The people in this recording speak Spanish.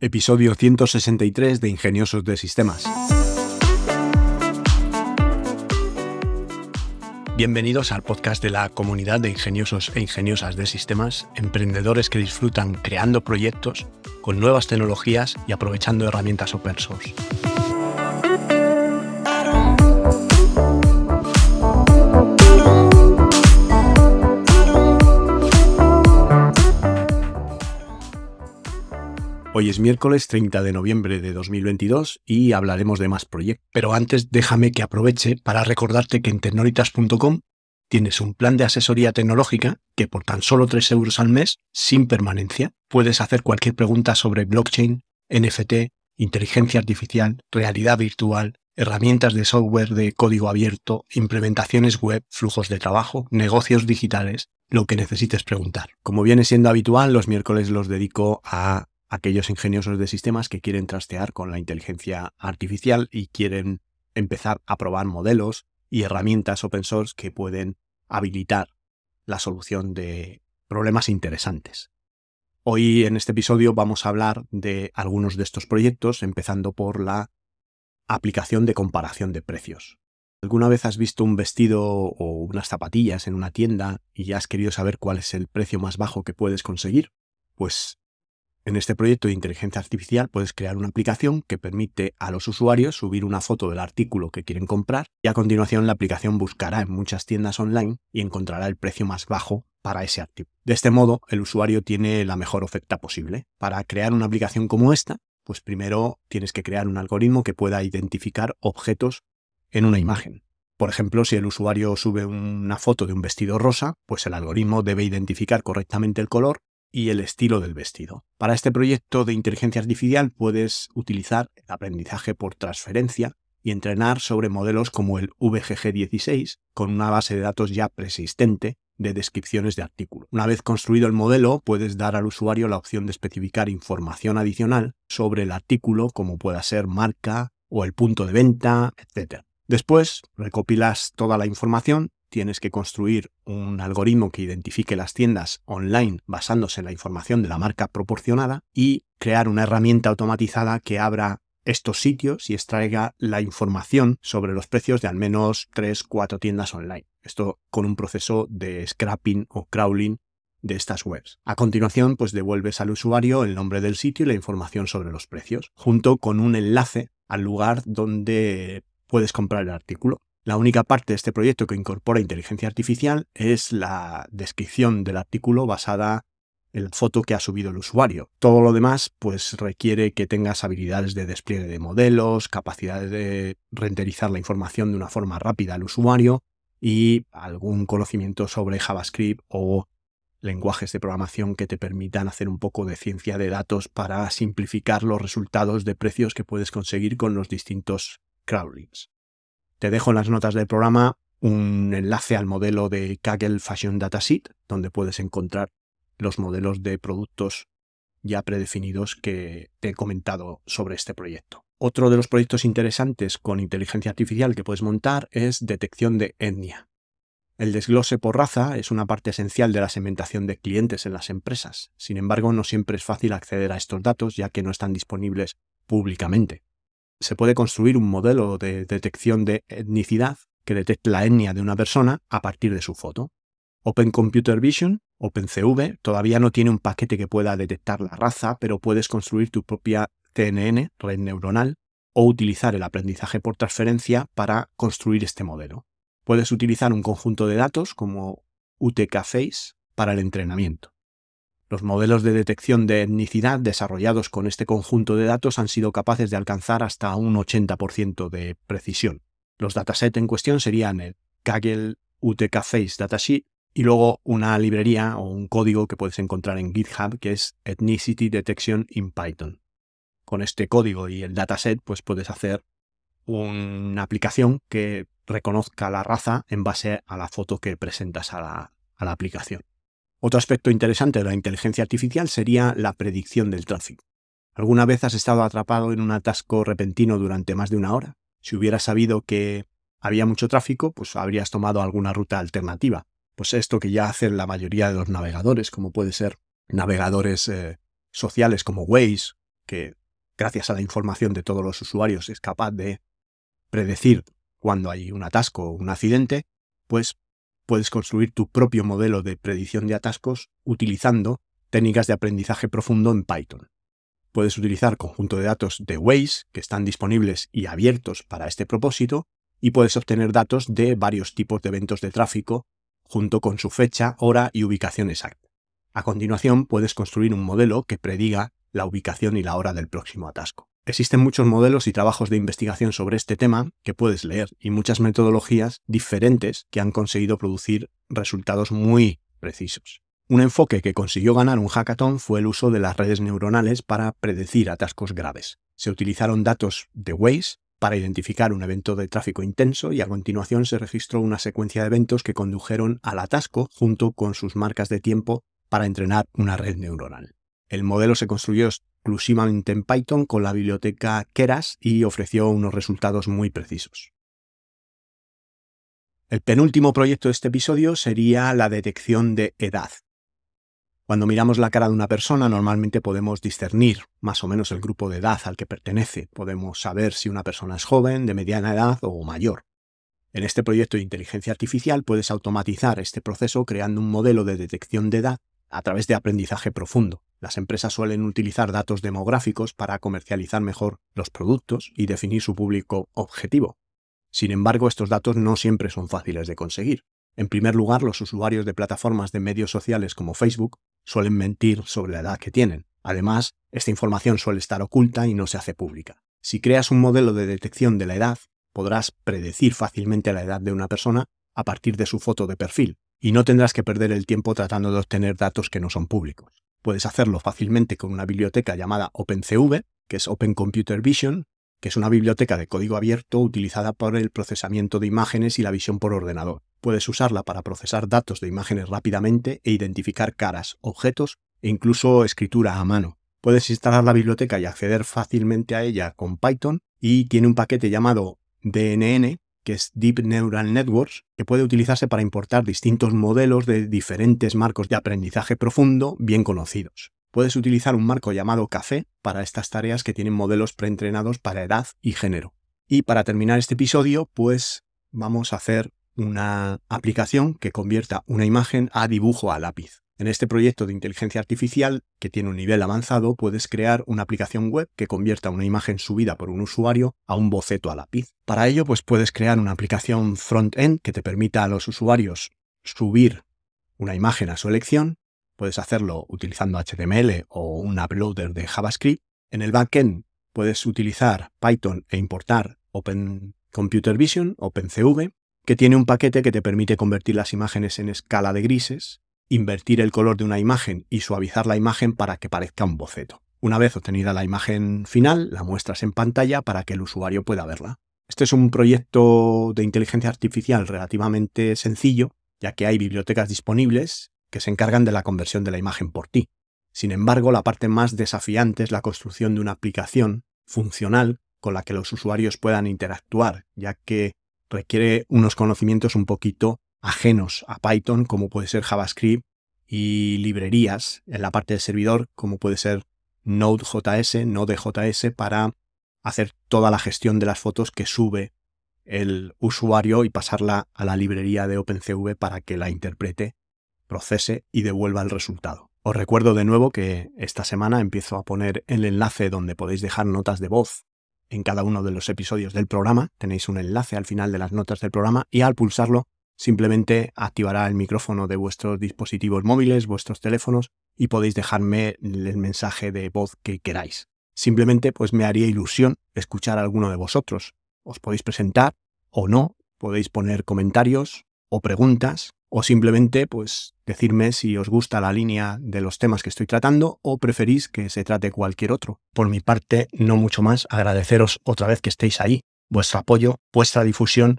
Episodio 163 de Ingeniosos de Sistemas. Bienvenidos al podcast de la comunidad de ingeniosos e ingeniosas de sistemas, emprendedores que disfrutan creando proyectos con nuevas tecnologías y aprovechando herramientas open source. Hoy es miércoles 30 de noviembre de 2022 y hablaremos de más proyectos. Pero antes déjame que aproveche para recordarte que en tecnolitas.com tienes un plan de asesoría tecnológica que por tan solo 3 euros al mes, sin permanencia, puedes hacer cualquier pregunta sobre blockchain, NFT, inteligencia artificial, realidad virtual, herramientas de software de código abierto, implementaciones web, flujos de trabajo, negocios digitales, lo que necesites preguntar. Como viene siendo habitual, los miércoles los dedico a aquellos ingeniosos de sistemas que quieren trastear con la inteligencia artificial y quieren empezar a probar modelos y herramientas open source que pueden habilitar la solución de problemas interesantes. Hoy en este episodio vamos a hablar de algunos de estos proyectos, empezando por la aplicación de comparación de precios. ¿Alguna vez has visto un vestido o unas zapatillas en una tienda y has querido saber cuál es el precio más bajo que puedes conseguir? Pues en este proyecto de inteligencia artificial puedes crear una aplicación que permite a los usuarios subir una foto del artículo que quieren comprar y a continuación la aplicación buscará en muchas tiendas online y encontrará el precio más bajo para ese artículo. De este modo, el usuario tiene la mejor oferta posible. Para crear una aplicación como esta, pues primero tienes que crear un algoritmo que pueda identificar objetos en una imagen. Por ejemplo, si el usuario sube una foto de un vestido rosa, pues el algoritmo debe identificar correctamente el color y el estilo del vestido. Para este proyecto de inteligencia artificial puedes utilizar el aprendizaje por transferencia y entrenar sobre modelos como el VGG16 con una base de datos ya preexistente de descripciones de artículo. Una vez construido el modelo, puedes dar al usuario la opción de especificar información adicional sobre el artículo, como pueda ser marca o el punto de venta, etc. Después, recopilas toda la información tienes que construir un algoritmo que identifique las tiendas online basándose en la información de la marca proporcionada y crear una herramienta automatizada que abra estos sitios y extraiga la información sobre los precios de al menos 3-4 tiendas online. Esto con un proceso de scrapping o crawling de estas webs. A continuación, pues devuelves al usuario el nombre del sitio y la información sobre los precios, junto con un enlace al lugar donde puedes comprar el artículo. La única parte de este proyecto que incorpora inteligencia artificial es la descripción del artículo basada en la foto que ha subido el usuario. Todo lo demás pues requiere que tengas habilidades de despliegue de modelos, capacidad de renderizar la información de una forma rápida al usuario y algún conocimiento sobre JavaScript o lenguajes de programación que te permitan hacer un poco de ciencia de datos para simplificar los resultados de precios que puedes conseguir con los distintos crawlings. Te dejo en las notas del programa un enlace al modelo de Kaggle Fashion Dataset, donde puedes encontrar los modelos de productos ya predefinidos que te he comentado sobre este proyecto. Otro de los proyectos interesantes con inteligencia artificial que puedes montar es detección de etnia. El desglose por raza es una parte esencial de la segmentación de clientes en las empresas. Sin embargo, no siempre es fácil acceder a estos datos ya que no están disponibles públicamente se puede construir un modelo de detección de etnicidad que detecte la etnia de una persona a partir de su foto. Open Computer Vision, OpenCV, todavía no tiene un paquete que pueda detectar la raza, pero puedes construir tu propia CNN, red neuronal, o utilizar el aprendizaje por transferencia para construir este modelo. Puedes utilizar un conjunto de datos como UTK-Face para el entrenamiento. Los modelos de detección de etnicidad desarrollados con este conjunto de datos han sido capaces de alcanzar hasta un 80% de precisión. Los datasets en cuestión serían el Kaggle UTK Face Datasheet y luego una librería o un código que puedes encontrar en GitHub que es Ethnicity Detection in Python. Con este código y el dataset pues puedes hacer una aplicación que reconozca la raza en base a la foto que presentas a la aplicación. Otro aspecto interesante de la inteligencia artificial sería la predicción del tráfico. ¿Alguna vez has estado atrapado en un atasco repentino durante más de una hora? Si hubieras sabido que había mucho tráfico, pues habrías tomado alguna ruta alternativa. Pues esto que ya hacen la mayoría de los navegadores, como puede ser navegadores eh, sociales como Waze, que gracias a la información de todos los usuarios es capaz de predecir cuando hay un atasco o un accidente, pues puedes construir tu propio modelo de predicción de atascos utilizando técnicas de aprendizaje profundo en Python. Puedes utilizar conjunto de datos de Waze que están disponibles y abiertos para este propósito y puedes obtener datos de varios tipos de eventos de tráfico junto con su fecha, hora y ubicación exacta. A continuación puedes construir un modelo que prediga la ubicación y la hora del próximo atasco. Existen muchos modelos y trabajos de investigación sobre este tema que puedes leer y muchas metodologías diferentes que han conseguido producir resultados muy precisos. Un enfoque que consiguió ganar un hackathon fue el uso de las redes neuronales para predecir atascos graves. Se utilizaron datos de Waze para identificar un evento de tráfico intenso y a continuación se registró una secuencia de eventos que condujeron al atasco junto con sus marcas de tiempo para entrenar una red neuronal. El modelo se construyó exclusivamente en Python con la biblioteca Keras y ofreció unos resultados muy precisos. El penúltimo proyecto de este episodio sería la detección de edad. Cuando miramos la cara de una persona, normalmente podemos discernir más o menos el grupo de edad al que pertenece. Podemos saber si una persona es joven, de mediana edad o mayor. En este proyecto de inteligencia artificial puedes automatizar este proceso creando un modelo de detección de edad a través de aprendizaje profundo. Las empresas suelen utilizar datos demográficos para comercializar mejor los productos y definir su público objetivo. Sin embargo, estos datos no siempre son fáciles de conseguir. En primer lugar, los usuarios de plataformas de medios sociales como Facebook suelen mentir sobre la edad que tienen. Además, esta información suele estar oculta y no se hace pública. Si creas un modelo de detección de la edad, podrás predecir fácilmente la edad de una persona a partir de su foto de perfil, y no tendrás que perder el tiempo tratando de obtener datos que no son públicos. Puedes hacerlo fácilmente con una biblioteca llamada OpenCV, que es Open Computer Vision, que es una biblioteca de código abierto utilizada por el procesamiento de imágenes y la visión por ordenador. Puedes usarla para procesar datos de imágenes rápidamente e identificar caras, objetos e incluso escritura a mano. Puedes instalar la biblioteca y acceder fácilmente a ella con Python y tiene un paquete llamado DNN que es Deep Neural Networks, que puede utilizarse para importar distintos modelos de diferentes marcos de aprendizaje profundo bien conocidos. Puedes utilizar un marco llamado Café para estas tareas que tienen modelos preentrenados para edad y género. Y para terminar este episodio, pues vamos a hacer una aplicación que convierta una imagen a dibujo a lápiz. En este proyecto de inteligencia artificial, que tiene un nivel avanzado, puedes crear una aplicación web que convierta una imagen subida por un usuario a un boceto a lápiz. Para ello, pues puedes crear una aplicación front-end que te permita a los usuarios subir una imagen a su elección. Puedes hacerlo utilizando HTML o un uploader de JavaScript. En el backend puedes utilizar Python e importar Open Computer Vision, OpenCV, que tiene un paquete que te permite convertir las imágenes en escala de grises invertir el color de una imagen y suavizar la imagen para que parezca un boceto. Una vez obtenida la imagen final, la muestras en pantalla para que el usuario pueda verla. Este es un proyecto de inteligencia artificial relativamente sencillo, ya que hay bibliotecas disponibles que se encargan de la conversión de la imagen por ti. Sin embargo, la parte más desafiante es la construcción de una aplicación funcional con la que los usuarios puedan interactuar, ya que requiere unos conocimientos un poquito ajenos a Python, como puede ser JavaScript, y librerías en la parte del servidor, como puede ser Node.js, Node.js, para hacer toda la gestión de las fotos que sube el usuario y pasarla a la librería de OpenCV para que la interprete, procese y devuelva el resultado. Os recuerdo de nuevo que esta semana empiezo a poner el enlace donde podéis dejar notas de voz en cada uno de los episodios del programa. Tenéis un enlace al final de las notas del programa y al pulsarlo simplemente activará el micrófono de vuestros dispositivos móviles, vuestros teléfonos, y podéis dejarme el mensaje de voz que queráis. Simplemente pues me haría ilusión escuchar a alguno de vosotros. Os podéis presentar o no, podéis poner comentarios o preguntas o simplemente pues decirme si os gusta la línea de los temas que estoy tratando o preferís que se trate cualquier otro. Por mi parte, no mucho más, agradeceros otra vez que estéis ahí, vuestro apoyo, vuestra difusión